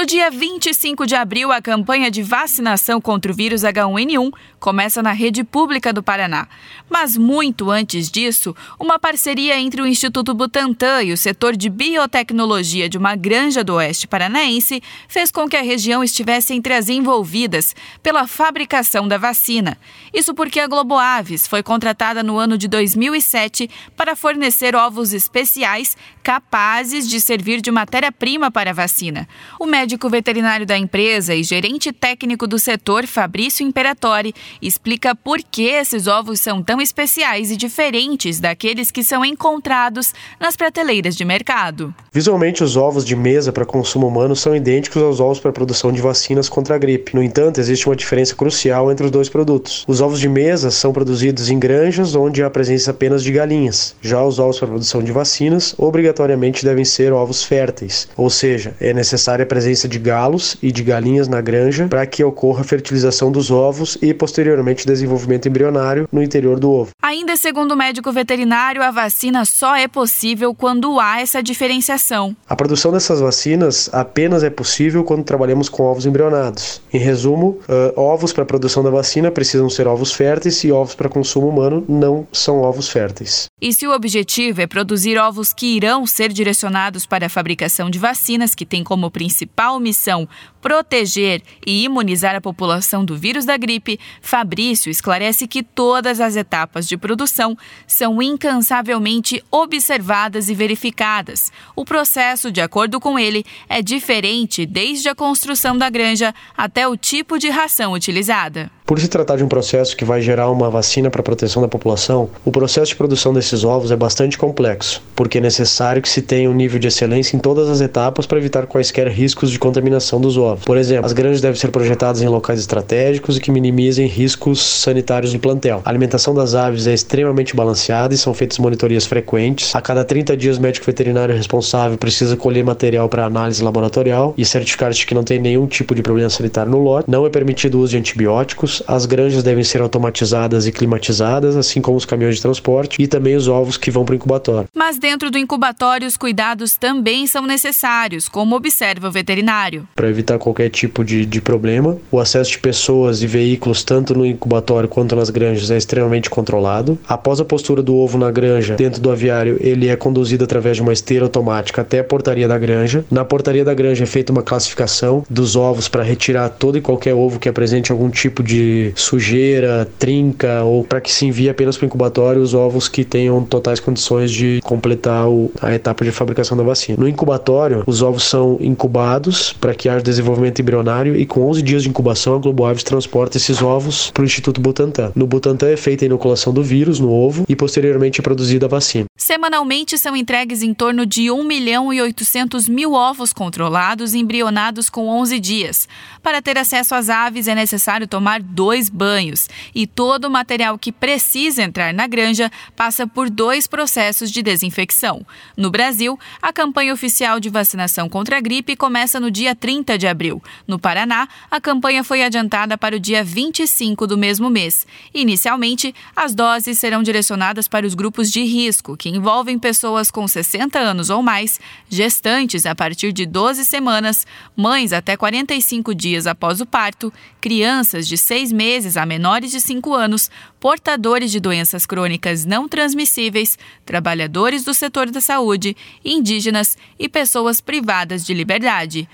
No dia 25 de abril, a campanha de vacinação contra o vírus H1N1 começa na rede pública do Paraná. Mas muito antes disso, uma parceria entre o Instituto Butantan e o setor de biotecnologia de uma granja do oeste paranaense fez com que a região estivesse entre as envolvidas pela fabricação da vacina. Isso porque a Globo Aves foi contratada no ano de 2007 para fornecer ovos especiais capazes de servir de matéria-prima para a vacina. O médico veterinário da empresa e gerente técnico do setor, Fabrício Imperatori, explica por que esses ovos são tão especiais e diferentes daqueles que são encontrados nas prateleiras de mercado. Visualmente, os ovos de mesa para consumo humano são idênticos aos ovos para produção de vacinas contra a gripe. No entanto, existe uma diferença crucial entre os dois produtos. Os ovos de mesa são produzidos em granjas onde há presença apenas de galinhas. Já os ovos para produção de vacinas obrigatoriamente devem ser ovos férteis, ou seja, é necessária a presença presença de galos e de galinhas na granja para que ocorra a fertilização dos ovos e posteriormente desenvolvimento embrionário no interior do ovo. Ainda segundo o médico veterinário, a vacina só é possível quando há essa diferenciação. A produção dessas vacinas apenas é possível quando trabalhamos com ovos embrionados. Em resumo, uh, ovos para produção da vacina precisam ser ovos férteis e ovos para consumo humano não são ovos férteis. E se o objetivo é produzir ovos que irão ser direcionados para a fabricação de vacinas, que tem como principal principal missão proteger e imunizar a população do vírus da gripe, Fabrício esclarece que todas as etapas de produção são incansavelmente observadas e verificadas. O processo, de acordo com ele, é diferente desde a construção da granja até o tipo de ração utilizada. Por se tratar de um processo que vai gerar uma vacina para proteção da população, o processo de produção desses ovos é bastante complexo, porque é necessário que se tenha um nível de excelência em todas as etapas para evitar quaisquer riscos de contaminação dos ovos. Por exemplo, as granjas devem ser projetadas em locais estratégicos e que minimizem riscos sanitários do plantel. A alimentação das aves é extremamente balanceada e são feitas monitorias frequentes. A cada 30 dias, o médico veterinário responsável precisa colher material para análise laboratorial e certificar-se que não tem nenhum tipo de problema sanitário no lote. Não é permitido o uso de antibióticos as granjas devem ser automatizadas e climatizadas, assim como os caminhões de transporte e também os ovos que vão para o incubatório. Mas dentro do incubatório, os cuidados também são necessários, como observa o veterinário. Para evitar qualquer tipo de, de problema, o acesso de pessoas e veículos, tanto no incubatório quanto nas granjas, é extremamente controlado. Após a postura do ovo na granja, dentro do aviário, ele é conduzido através de uma esteira automática até a portaria da granja. Na portaria da granja é feita uma classificação dos ovos para retirar todo e qualquer ovo que apresente algum tipo de sujeira, trinca ou para que se envie apenas para o incubatório os ovos que tenham totais condições de completar o, a etapa de fabricação da vacina. No incubatório, os ovos são incubados para que haja desenvolvimento embrionário e com 11 dias de incubação a Globo Aves transporta esses ovos para o Instituto Butantan. No Butantan é feita a inoculação do vírus no ovo e posteriormente é produzida a vacina. Semanalmente são entregues em torno de 1 milhão e 800 mil ovos controlados embrionados com 11 dias. Para ter acesso às aves é necessário tomar dois banhos e todo o material que precisa entrar na granja passa por dois processos de desinfecção. No Brasil, a campanha oficial de vacinação contra a gripe começa no dia 30 de abril. No Paraná, a campanha foi adiantada para o dia 25 do mesmo mês. Inicialmente, as doses serão direcionadas para os grupos de risco, que envolvem pessoas com 60 anos ou mais, gestantes a partir de 12 semanas, mães até 45 dias após o parto, crianças de 6 meses a menores de 5 anos, portadores de doenças crônicas não transmissíveis, trabalhadores do setor da saúde, indígenas e pessoas privadas de liberdade.